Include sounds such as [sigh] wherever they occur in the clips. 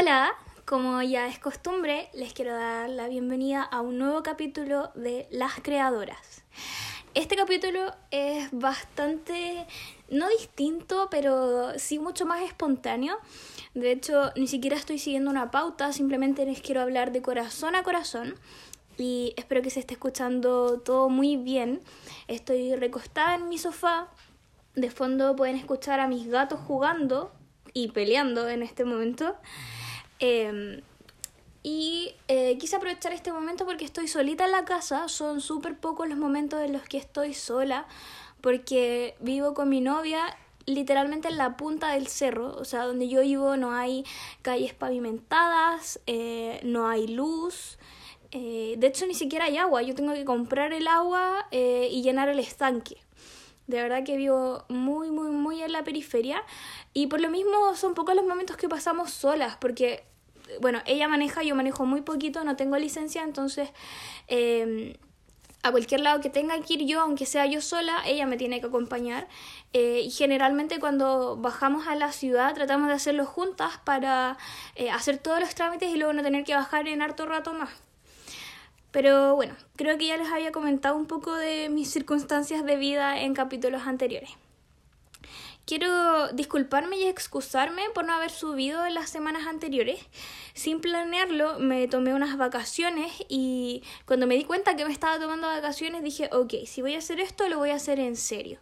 Hola, como ya es costumbre, les quiero dar la bienvenida a un nuevo capítulo de Las Creadoras. Este capítulo es bastante, no distinto, pero sí mucho más espontáneo. De hecho, ni siquiera estoy siguiendo una pauta, simplemente les quiero hablar de corazón a corazón. Y espero que se esté escuchando todo muy bien. Estoy recostada en mi sofá. De fondo pueden escuchar a mis gatos jugando y peleando en este momento. Em, y eh, quise aprovechar este momento porque estoy solita en la casa. Son súper pocos los momentos en los que estoy sola porque vivo con mi novia literalmente en la punta del cerro. O sea, donde yo vivo no hay calles pavimentadas, eh, no hay luz. Eh, de hecho, ni siquiera hay agua. Yo tengo que comprar el agua y llenar el estanque. De verdad que vivo muy, muy, muy en la periferia. Y por lo mismo son pocos los momentos que pasamos solas, porque, bueno, ella maneja, yo manejo muy poquito, no tengo licencia, entonces... Em, a cualquier lado que tenga que ir yo, aunque sea yo sola, ella me tiene que acompañar. Eh, y generalmente cuando bajamos a la ciudad tratamos de hacerlo juntas para eh, hacer todos los trámites y luego no tener que bajar en harto rato más. Pero bueno, creo que ya les había comentado un poco de mis circunstancias de vida en capítulos anteriores. Quiero disculparme y excusarme por no haber subido en las semanas anteriores. Sin planearlo, me tomé unas vacaciones y cuando me di cuenta que me estaba tomando vacaciones dije, ok, si voy a hacer esto, lo voy a hacer en serio.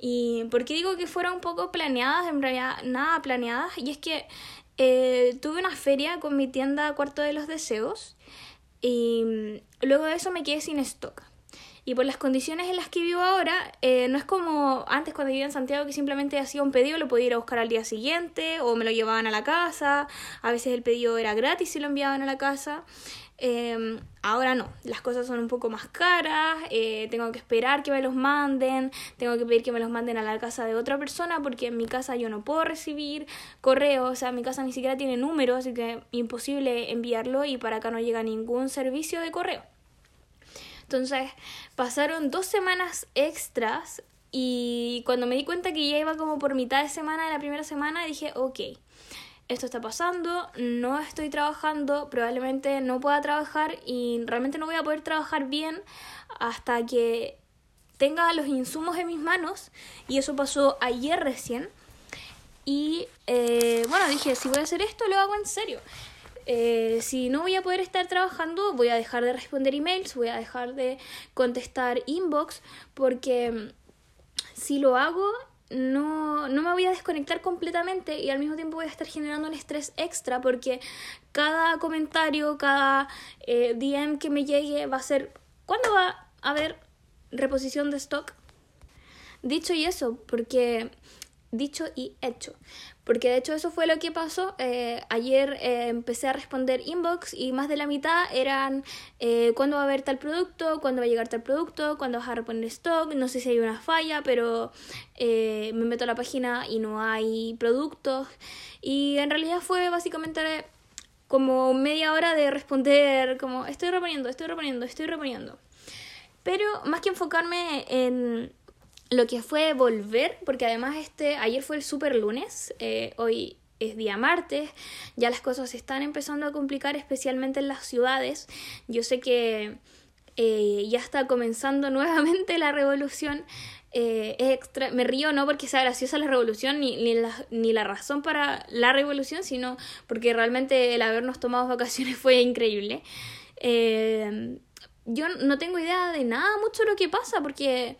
Y porque digo que fueron un poco planeadas, en realidad nada planeadas, y es que eh, tuve una feria con mi tienda Cuarto de los Deseos y mm, luego de eso me quedé sin stock. Y por las condiciones en las que vivo ahora, eh, no es como antes cuando vivía en Santiago que simplemente hacía un pedido, lo podía ir a buscar al día siguiente o me lo llevaban a la casa. A veces el pedido era gratis y lo enviaban a la casa. Em, ahora no, las cosas son un poco más caras, eh, tengo que esperar que me los manden, tengo que pedir que me los manden a la casa de otra persona porque en mi casa yo no puedo recibir correo, o sea, mi casa ni siquiera tiene número, así que imposible enviarlo y para acá no llega ningún servicio de correo. Entonces pasaron dos semanas extras y cuando me di cuenta que ya iba como por mitad de semana de la primera semana dije, ok, esto está pasando, no estoy trabajando, probablemente no pueda trabajar y realmente no voy a poder trabajar bien hasta que tenga los insumos en mis manos. Y eso pasó ayer recién. Y eh, bueno dije si voy a hacer esto lo hago en serio eh, si no voy a poder estar trabajando voy a dejar de responder emails voy a dejar de contestar inbox porque si lo hago no, no me voy a desconectar completamente y al mismo tiempo voy a estar generando un estrés extra porque cada comentario, cada eh, DM que me llegue va a ser, ¿cuándo va a haber reposición de stock? Dicho y eso, porque dicho y hecho. Porque de hecho eso fue lo que pasó. Eh, ayer eh, empecé a responder inbox y más de la mitad eran eh, cuándo va a haber tal producto, cuándo va a llegar tal producto, cuándo vas a reponer stock, no sé si hay una falla, pero me meto a la página y no hay productos. Y en realidad fue básicamente como media hora de responder como estoy reponiendo, estoy reponiendo, estoy reponiendo. Pero más que enfocarme en lo que fue volver, porque además este, ayer fue el super lunes, eh, hoy es día martes, ya las cosas se están empezando a complicar, especialmente en las ciudades. Yo sé que eh, ya está comenzando [laughs] nuevamente la revolución. Eh, extra, me río no porque sea graciosa la revolución ni, ni, la, ni la razón para la revolución, sino porque realmente el habernos tomado vacaciones [laughs] fue increíble. yo no tengo idea de nada mucho lo que pasa porque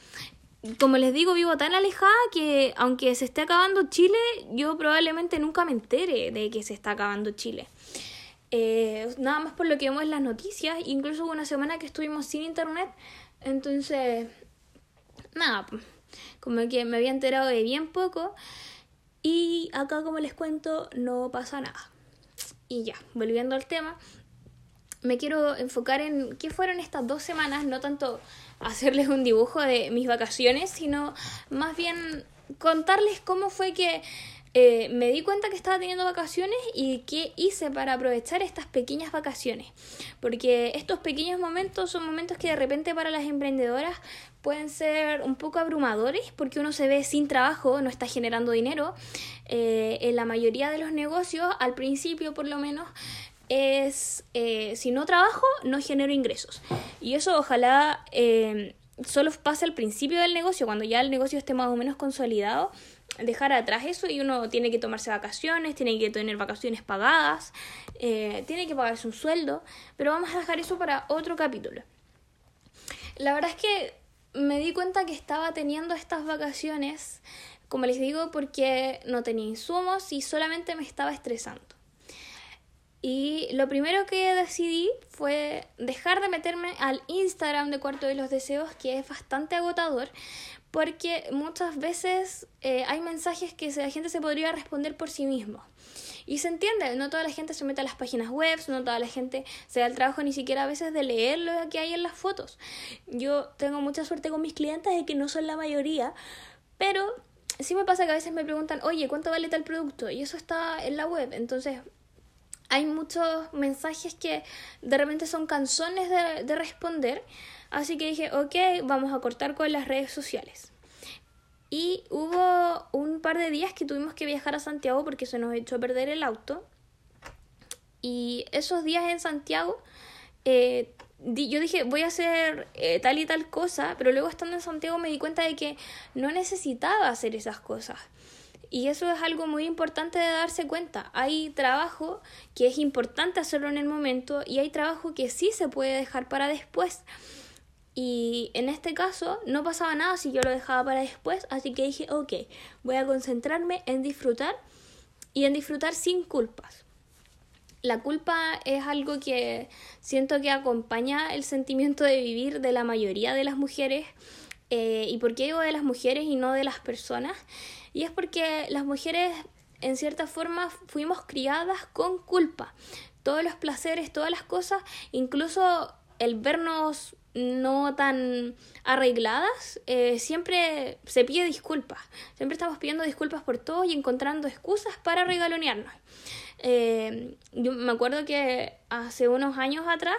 como les digo, vivo tan alejada que aunque se esté acabando Chile, yo probablemente nunca me entere de que se está acabando Chile. Eh, nada más por lo que vemos en las noticias, incluso hubo una semana que estuvimos sin internet, entonces, nada, como que me había enterado de bien poco y acá como les cuento no pasa nada. Y ya, volviendo al tema, me quiero enfocar en qué fueron estas dos semanas, no tanto hacerles un dibujo de mis vacaciones, sino más bien contarles cómo fue que eh, me di cuenta que estaba teniendo vacaciones y qué hice para aprovechar estas pequeñas vacaciones. Porque estos pequeños momentos son momentos que de repente para las emprendedoras pueden ser un poco abrumadores porque uno se ve sin trabajo, no está generando dinero. Eh, en la mayoría de los negocios, al principio por lo menos, es eh, si no trabajo, no genero ingresos. Y eso ojalá eh, solo pase al principio del negocio, cuando ya el negocio esté más o menos consolidado, dejar atrás eso y uno tiene que tomarse vacaciones, tiene que tener vacaciones pagadas, tiene que pagarse un sueldo, pero vamos a dejar eso para otro capítulo. La verdad es que me di cuenta que estaba teniendo estas vacaciones, como les digo, porque no tenía insumos y solamente me estaba estresando. Y lo primero que decidí fue dejar de meterme al Instagram de Cuarto de los Deseos, que es bastante agotador, porque muchas veces eh, hay mensajes que la gente se podría responder por sí mismo. Y se entiende, no toda la gente se mete a las páginas web, no toda la gente se da el trabajo ni siquiera a veces de leer lo que hay en las fotos. Yo tengo mucha suerte con mis clientes de que no son la mayoría, pero sí me pasa que a veces me preguntan, oye, ¿cuánto vale tal producto? Y eso está en la web. Entonces, hay muchos mensajes que de repente son canzones de, de responder. Así que dije, ok, vamos a cortar con las redes sociales. Y hubo un par de días que tuvimos que viajar a Santiago porque se nos echó a perder el auto. Y esos días en Santiago, eh, yo dije, voy a hacer eh, tal y tal cosa, pero luego estando en Santiago me di cuenta de que no necesitaba hacer esas cosas. Y eso es algo muy importante de darse cuenta. Hay trabajo que es importante hacerlo en el momento y hay trabajo que sí se puede dejar para después. Y en este caso no pasaba nada si yo lo dejaba para después, así que dije, ok, voy a concentrarme en disfrutar y en disfrutar sin culpas. La culpa es algo que siento que acompaña el sentimiento de vivir de la mayoría de las mujeres. Eh, ¿Y por qué digo de las mujeres y no de las personas? Y es porque las mujeres en cierta forma fuimos criadas con culpa. Todos los placeres, todas las cosas, incluso el vernos no tan arregladas, eh, siempre se pide disculpas. Siempre estamos pidiendo disculpas por todo y encontrando excusas para regalonearnos. Eh, yo me acuerdo que hace unos años atrás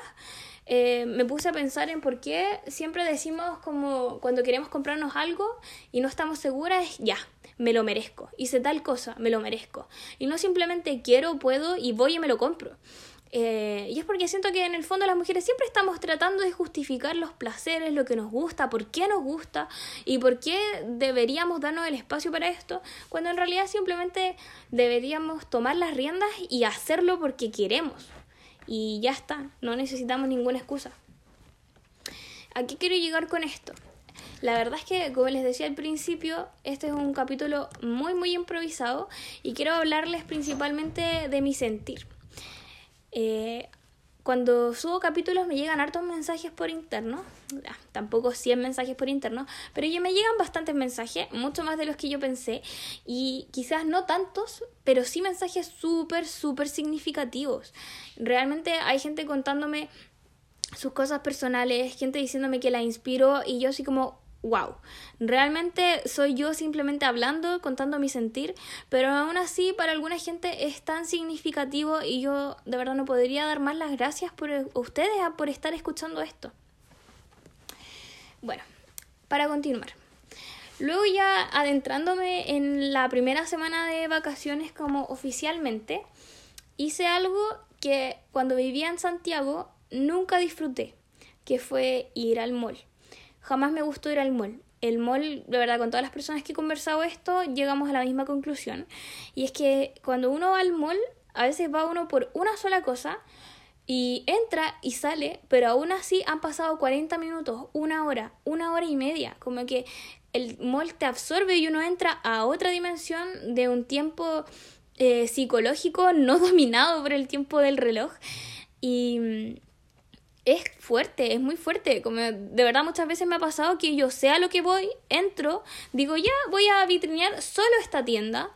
eh, me puse a pensar en por qué siempre decimos como cuando queremos comprarnos algo y no estamos seguras, ya, me lo merezco. Hice tal cosa, me lo merezco. Y no simplemente quiero, puedo y voy y me lo compro. Eh, y es porque siento que en el fondo las mujeres siempre estamos tratando de justificar los placeres, lo que nos gusta, por qué nos gusta y por qué deberíamos darnos el espacio para esto, cuando en realidad simplemente deberíamos tomar las riendas y hacerlo porque queremos. Y ya está, no necesitamos ninguna excusa. ¿A qué quiero llegar con esto? La verdad es que, como les decía al principio, este es un capítulo muy, muy improvisado y quiero hablarles principalmente de mi sentir. Eh, cuando subo capítulos me llegan hartos mensajes por interno, tampoco 100 mensajes por interno, pero ya me llegan bastantes mensajes, mucho más de los que yo pensé, y quizás no tantos, pero sí mensajes súper, súper significativos. Realmente hay gente contándome sus cosas personales, gente diciéndome que la inspiro, y yo así como, wow, realmente soy yo simplemente hablando, contando mi sentir, pero aún así para alguna gente es tan significativo y yo de verdad no podría dar más las gracias por ustedes por estar escuchando esto. Bueno, para continuar. Luego ya adentrándome en la primera semana de vacaciones como oficialmente, hice algo que cuando vivía en Santiago nunca disfruté, que fue ir al mall jamás me gustó ir al mall. El mall, de verdad, con todas las personas que he conversado esto, llegamos a la misma conclusión. Y es que cuando uno va al mall, a veces va uno por una sola cosa y entra y sale, pero aún así han pasado 40 minutos, una hora, una hora y media. Como que el mall te absorbe y uno entra a otra dimensión de un tiempo eh, psicológico no [laughs] dominado por el tiempo del reloj. Y es fuerte, es muy fuerte. Como de verdad muchas veces me ha pasado que yo sé a lo que voy, entro, digo ya voy a vitrinear solo esta tienda.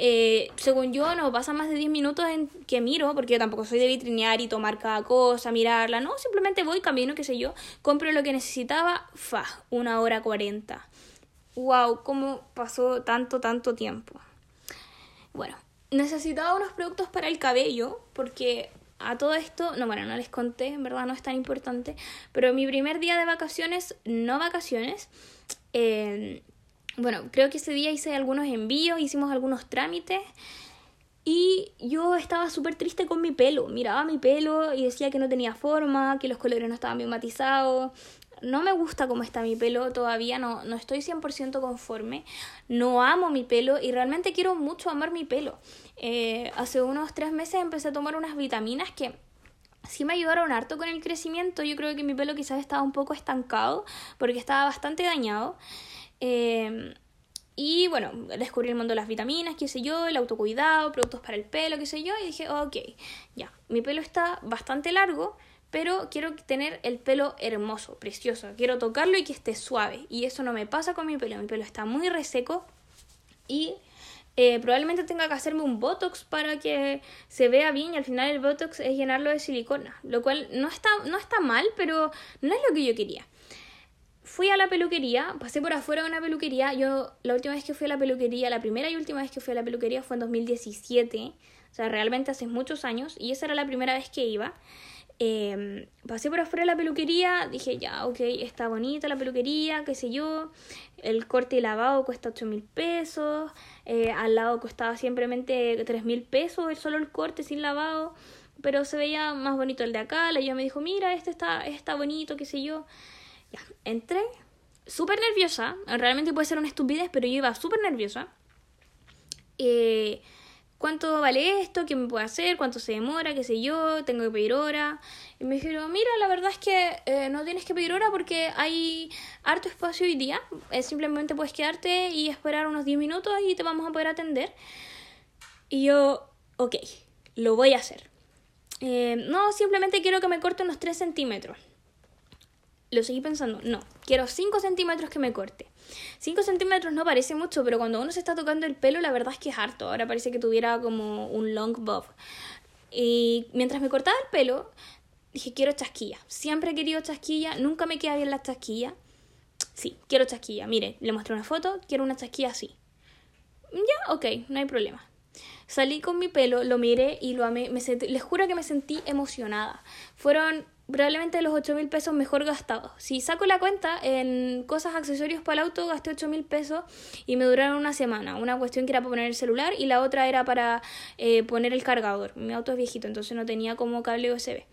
Eh, según yo no pasa más de 10 minutos en que miro, porque yo tampoco soy de vitrinear y tomar cada cosa, mirarla, no, simplemente voy, camino, qué sé yo, compro lo que necesitaba, fa, una hora cuarenta. Wow, cómo pasó tanto, tanto tiempo. Bueno, necesitaba unos productos para el cabello, porque a todo esto, no, bueno, no les conté, en verdad no es tan importante, pero mi primer día de vacaciones, no vacaciones, eh, bueno, creo que ese día hice algunos envíos, hicimos algunos trámites y yo estaba súper triste con mi pelo. Miraba mi pelo y decía que no tenía forma, que los colores no estaban bien matizados. No me gusta cómo está mi pelo todavía, no, no estoy 100% conforme. No amo mi pelo y realmente quiero mucho amar mi pelo. Eh, hace unos tres meses empecé a tomar unas vitaminas que sí me ayudaron harto con el crecimiento. Yo creo que mi pelo quizás estaba un poco estancado porque estaba bastante dañado. Em, y bueno, descubrí el mundo de las vitaminas, qué sé yo, el autocuidado, productos para el pelo, qué sé yo, y dije, ok, ya, mi pelo está bastante largo, pero quiero tener el pelo hermoso, precioso, quiero tocarlo y que esté suave, y eso no me pasa con mi pelo, mi pelo está muy reseco y eh, probablemente tenga que hacerme un botox para que se vea bien y al final el botox es llenarlo de silicona, lo cual no está, no está mal, pero no es lo que yo quería fui a la peluquería, pasé por afuera de una peluquería. Yo, la última vez que fui a la peluquería, la primera y última vez que fui a la peluquería fue en 2017. O sea, realmente hace muchos años. Y esa era la primera vez que iba. Em, pasé por afuera de la peluquería, dije, ya, ok, está bonita la peluquería, qué sé yo. El corte y lavado cuesta 8 mil pesos. Eh, al lado costaba simplemente 3 mil pesos, solo el corte sin lavado. Pero se veía más bonito el de acá. La ella me dijo, mira, este está, está bonito, qué sé yo. Entré súper nerviosa. Realmente puede ser una estupidez, pero yo iba súper nerviosa. Eh, ¿Cuánto vale esto? ¿Qué me puede hacer? ¿Cuánto se demora? ¿Qué sé yo? ¿Tengo que pedir hora? Y me dijeron, mira, la verdad es que eh, no tienes que pedir hora porque hay harto espacio hoy día. Eh, simplemente puedes quedarte y esperar unos 10 minutos y te vamos a poder atender. Y yo, ok, lo voy a hacer. no, simplemente quiero que me corte unos 3 centímetros lo seguí pensando, no, quiero 5 centímetros que me corte. 5 centímetros no parece mucho, pero cuando uno se está tocando el pelo, la verdad es que es harto. Ahora parece que tuviera como un long bob. Y mientras me cortaba el pelo, dije, quiero chasquilla. Siempre he querido chasquilla, nunca me queda bien la chasquilla. Sí, quiero chasquilla. Mire, le mostré una foto, quiero una chasquilla así. Ya, ok, no hay problema. Salí con mi pelo, lo miré y lo amé. Me les juro que me sentí emocionada. Fueron probablemente los 8 mil pesos mejor gastados. Si saco la cuenta, en cosas, accesorios para el auto gasté 8 mil pesos y me duraron una semana. Una cuestión que era para poner el celular y la otra era para eh, poner el cargador. Mi auto es viejito, entonces no tenía como cable USB.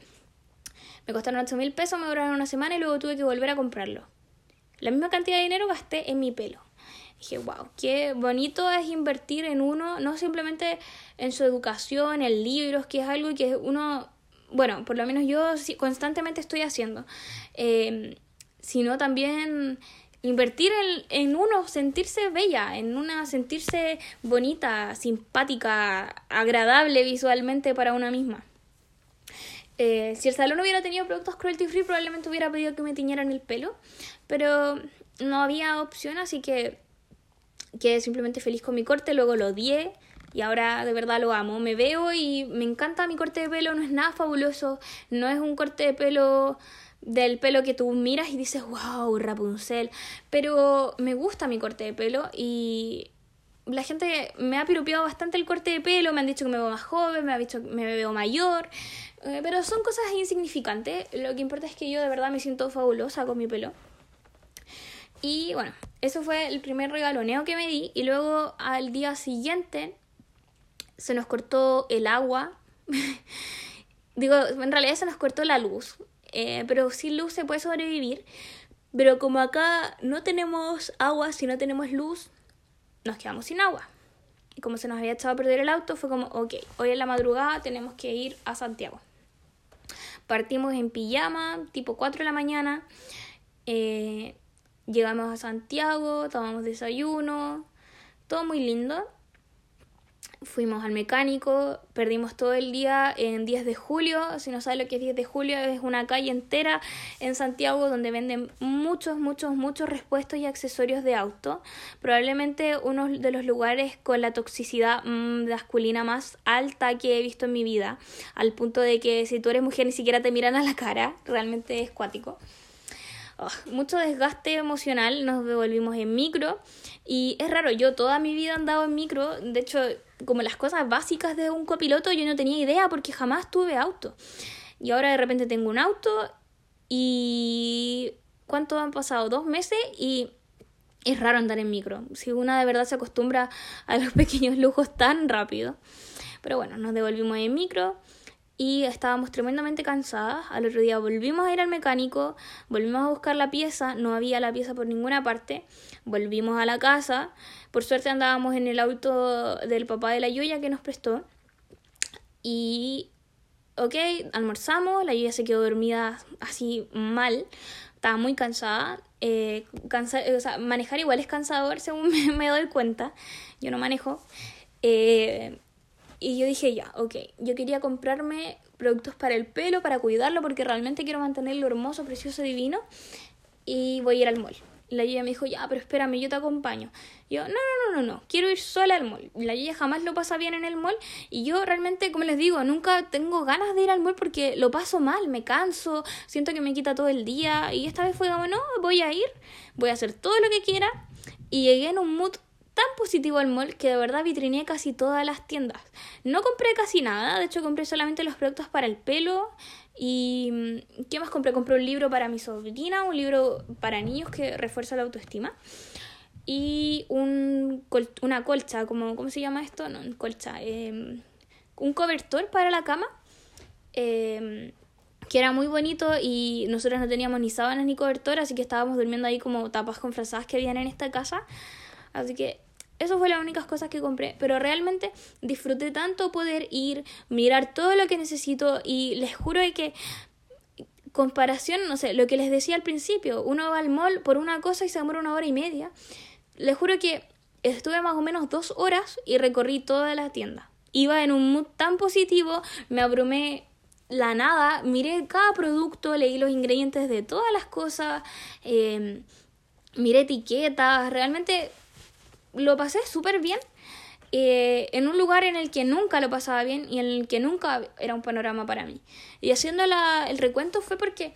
Me costaron 8 mil pesos, me duraron una semana y luego tuve que volver a comprarlo. La misma cantidad de dinero gasté en mi pelo. Dije, wow, qué bonito es invertir en uno, no simplemente en su educación, en libros, que es algo que uno bueno, por lo menos yo constantemente estoy haciendo, eh, sino también invertir en, en, uno, sentirse bella, en una, sentirse bonita, simpática, agradable visualmente para una misma. Eh, si el salón hubiera tenido productos cruelty free, probablemente hubiera pedido que me tiñeran el pelo, pero no había opción, así que quedé simplemente feliz con mi corte, luego lo odié, y ahora de verdad lo amo. Me veo y me encanta mi corte de pelo, no es nada fabuloso, no es un corte de pelo del pelo que tú miras y dices, wow, Rapunzel, pero me gusta mi corte de pelo y la gente me ha piropeado bastante el corte de pelo, me han dicho que me veo más joven, me han dicho que me veo mayor, eh, pero son cosas insignificantes, lo que importa es que yo de verdad me siento fabulosa con mi pelo. Y bueno, eso fue el primer regaloneo que me di y luego al día siguiente se nos cortó el agua. [laughs] Digo, en realidad se nos cortó la luz, eh, pero sin luz se puede sobrevivir. Pero como acá no tenemos agua, si no tenemos luz, nos quedamos sin agua. Y como se nos había echado a perder el auto, fue como, ok, hoy en la madrugada tenemos que ir a Santiago. Partimos en pijama, tipo 4 de la mañana. Eh, llegamos a Santiago, tomamos desayuno, todo muy lindo fuimos al mecánico, perdimos todo el día en 10 de julio, si no sabes lo que es 10 de julio, es una calle entera en Santiago donde venden muchos, muchos, muchos repuestos y accesorios de auto, probablemente uno de los lugares con la toxicidad mm, masculina más alta que he visto en mi vida, al punto de que si tú eres mujer ni siquiera te miran a la cara, realmente es cuático. Mucho desgaste emocional, nos devolvimos en micro y es raro, yo toda mi vida he andado en micro, de hecho, como las cosas básicas de un copiloto yo no tenía idea porque jamás tuve auto. Y ahora de repente tengo un auto y... ¿Cuánto han pasado? Dos meses y es raro andar en micro. Si una de verdad se acostumbra a los [laughs] pequeños lujos tan rápido. Pero bueno, nos devolvimos en micro y estábamos tremendamente cansadas. Al otro día volvimos a ir al mecánico, volvimos a buscar la pieza, no había la pieza por ninguna parte. Volvimos a la casa. Por suerte andábamos en el auto del papá de la Yuya que nos prestó. Y, ok, almorzamos, la Yuya se quedó dormida así mal, estaba muy cansada. Eh, cansa o sea, manejar igual es cansador, según [laughs] me, me doy cuenta. Yo no manejo. Eh, y yo dije, ya, ok, yo quería comprarme productos para el pelo, para cuidarlo, porque realmente quiero mantenerlo hermoso, precioso, divino. Y voy a ir al mall. La Yuya me dijo, ya, pero espérame, yo te acompaño. yo, no, no, no, no, no, quiero ir sola al mall. La Yuya jamás lo pasa bien en el mall. Y yo realmente, como les digo, nunca tengo ganas de ir al mall porque lo paso mal, me canso, siento que me quita todo el día. Y esta vez fue como, no, voy a ir, voy a hacer todo lo que quiera. Y llegué en un mood tan positivo al mall que de verdad vitrineé casi todas las tiendas. No compré casi nada, de hecho compré solamente los productos para el pelo y mm, ¿qué más compré? Compré un libro para mi sobrina, un libro para niños que refuerza la autoestima y un una colcha, como, ¿cómo se llama esto? No, colcha, em, un cobertor para la cama. Em, que era muy bonito y nosotros no teníamos ni sábanas ni cobertor, así que estábamos durmiendo ahí como tapas con frazadas que habían en esta casa. Así que eso fue las únicas cosas que compré, pero realmente disfruté tanto poder ir, mirar todo lo que necesito y les juro que comparación, no sé, lo que les decía al principio, uno va al mall por una cosa y se demora una hora y media. Les juro que estuve más o menos dos horas y recorrí toda la tienda. Iba en un mood tan positivo, me abrumé la nada, miré cada producto, leí los ingredientes de todas las cosas, eh, miré etiquetas, realmente lo pasé súper bien. Eh, en un lugar en el que nunca lo pasaba bien y en el que nunca era un panorama para mí. Y haciendo la, el recuento fue porque,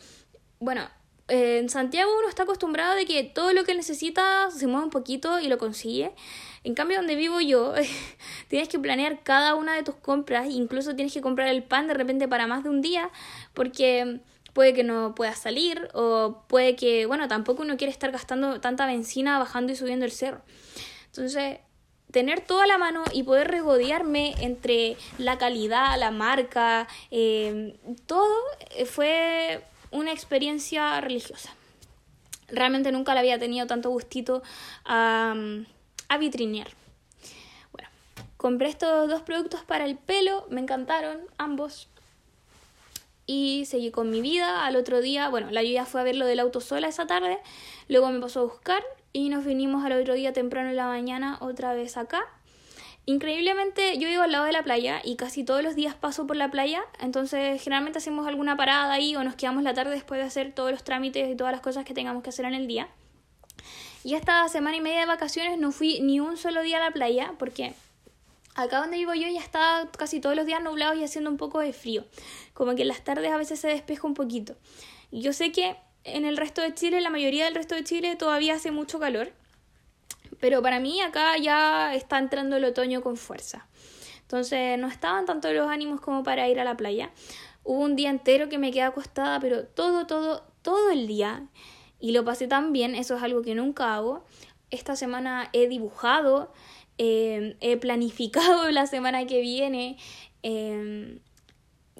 bueno, en Santiago uno está acostumbrado de que todo lo que necesita se mueve un poquito y lo consigue. En cambio, donde vivo yo, [laughs] tienes que planear cada una de tus compras, incluso tienes que comprar el pan de repente para más de un día, porque puede que no puedas salir o puede que, bueno, tampoco uno quiere estar gastando tanta benzina bajando y subiendo el cerro. Entonces, tener toda la mano y poder regodearme entre la calidad, la marca, em, todo eh, fue una experiencia religiosa. Realmente nunca la había tenido tanto gustito a, a vitrinear. Bueno, compré estos dos productos para el pelo, me encantaron ambos. Y seguí con mi vida. Al otro día, bueno, la lluvia fue a ver lo del auto sola esa tarde. Luego me pasó a buscar y nos vinimos al otro día temprano en la mañana otra vez acá. Increíblemente yo vivo al lado de la playa y casi todos los días paso por la playa, entonces generalmente hacemos alguna parada ahí o nos quedamos la tarde después de hacer todos los trámites y todas las cosas que tengamos que hacer en el día. Y esta semana y media de vacaciones no fui ni un solo día a la playa porque acá donde vivo yo ya está casi todos los días nublado y haciendo un poco de frío. Como que en las tardes a veces se despeja un poquito. Yo sé que en el resto de Chile, la mayoría del resto de Chile todavía hace mucho calor. Pero para mí acá ya está entrando el otoño con fuerza. Entonces no estaban tanto los ánimos como para ir a la playa. Hubo un día entero que me quedé acostada, pero todo, todo, todo el día. Y lo pasé tan bien, eso es algo que nunca hago. Esta semana he dibujado, eh, he planificado [laughs] la semana que viene. Eh,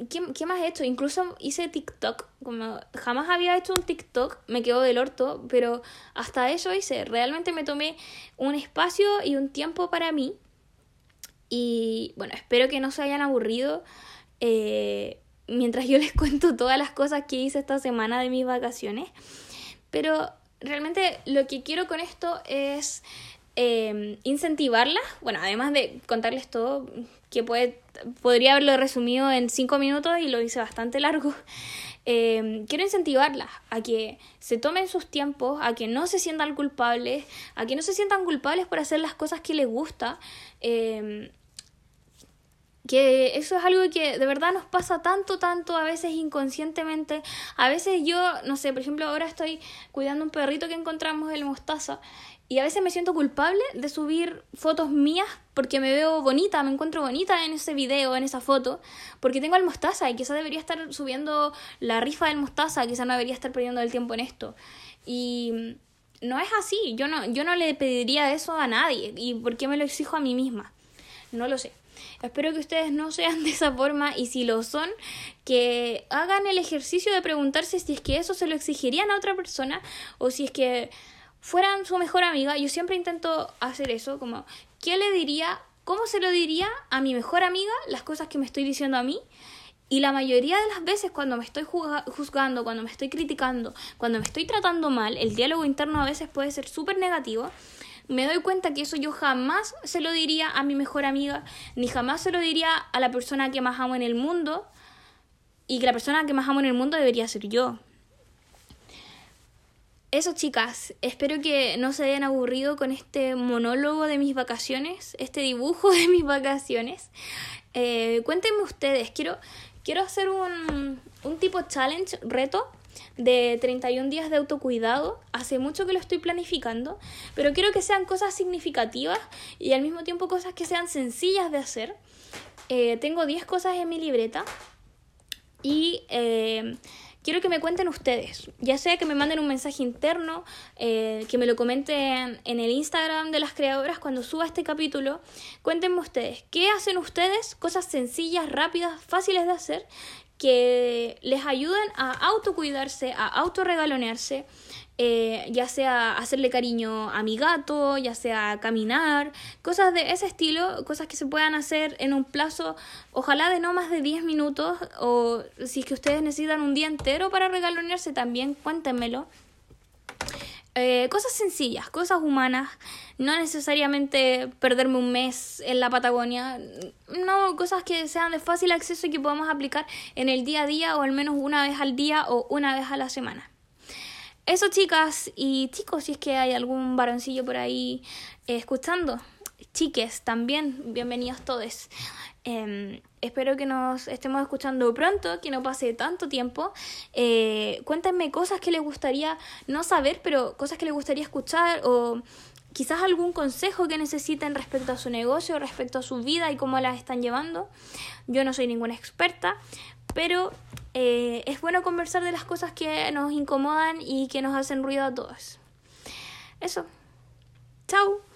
¿Qué, más he hecho? Incluso hice TikTok. Como jamás había hecho un TikTok, me quedo del orto, pero hasta eso hice. Realmente me tomé un espacio y un tiempo para mí. Y bueno, espero que no se hayan aburrido eh, mientras yo [laughs] les cuento todas las cosas que hice esta semana de mis vacaciones. Pero realmente lo que quiero con esto es eh, incentivarlas. Bueno, además de contarles todo, que puede, podría haberlo resumido en cinco minutos y lo hice bastante largo. [laughs] Eh, quiero incentivarlas a que se tomen sus tiempos, a que no se sientan culpables, a que no se sientan culpables por hacer las cosas que les gusta, eh, que eso es algo que de verdad nos pasa tanto, tanto, a veces inconscientemente. A veces yo, no sé, por ejemplo, ahora estoy cuidando un perrito que encontramos en Mostaza y a veces me siento culpable de subir fotos mías porque me veo bonita, me encuentro bonita en ese video, en esa foto, porque tengo el mostaza y quizás debería estar subiendo la rifa del mostaza, quizás no debería estar perdiendo el tiempo en esto. Y no es así, yo no, yo no le pediría eso a nadie. ¿Y por qué me lo exijo a mí misma? No lo sé. Espero que ustedes no sean de esa forma y si lo son, que hagan el ejercicio de preguntarse si es que eso se lo exigirían a otra persona o si es que fueran su mejor amiga. Yo siempre intento hacer eso, como, ¿qué le diría? ¿Cómo se lo diría a mi mejor amiga las cosas que me estoy diciendo a mí? Y la mayoría de las veces cuando me estoy juzgando, cuando me estoy criticando, cuando me estoy tratando mal, el diálogo interno a veces puede ser súper negativo me doy cuenta que eso yo jamás se lo diría a mi mejor amiga, ni jamás se lo diría a la persona que más amo en el mundo, y que la persona que más amo en el mundo debería ser yo. Eso chicas, espero que no se hayan aburrido con este monólogo de mis vacaciones, este dibujo de mis vacaciones. Eh, cuéntenme ustedes, quiero, quiero hacer un, un tipo challenge, reto, de 31 días de autocuidado. Hace mucho que lo estoy planificando, pero quiero que sean cosas significativas y al mismo tiempo cosas que sean sencillas de hacer. Eh, tengo 10 cosas en mi libreta y eh, quiero que me cuenten ustedes, ya sea que me manden un mensaje interno, eh, que me lo comenten en el Instagram de las creadoras cuando suba este capítulo. Cuéntenme ustedes, ¿qué hacen ustedes? Cosas sencillas, rápidas, fáciles de hacer, que les ayudan a autocuidarse, a autorregalonearse, eh, ya sea hacerle cariño a mi gato, ya sea caminar, cosas de ese estilo, cosas que se puedan hacer en un plazo, ojalá de no más de 10 minutos, o si es que ustedes necesitan un día entero para regalonearse, también cuéntenmelo. Eh, cosas sencillas, cosas humanas, no necesariamente perderme un mes en la Patagonia, no, cosas que sean de fácil acceso y que podamos aplicar en el día a día o al menos una vez al día o una vez a la semana. Eso chicas y chicos, si es que hay algún varoncillo por ahí eh, escuchando, chiques también, bienvenidos todos. Em, espero que nos estemos escuchando pronto, que no pase tanto tiempo. Eh, cuéntenme cosas que les gustaría no saber, pero cosas que les gustaría escuchar o quizás algún consejo que necesiten respecto a su negocio, respecto a su vida y cómo la están llevando. Yo no soy ninguna experta, pero eh, es bueno conversar de las cosas que nos incomodan y que nos hacen ruido a todos. Eso. Chao.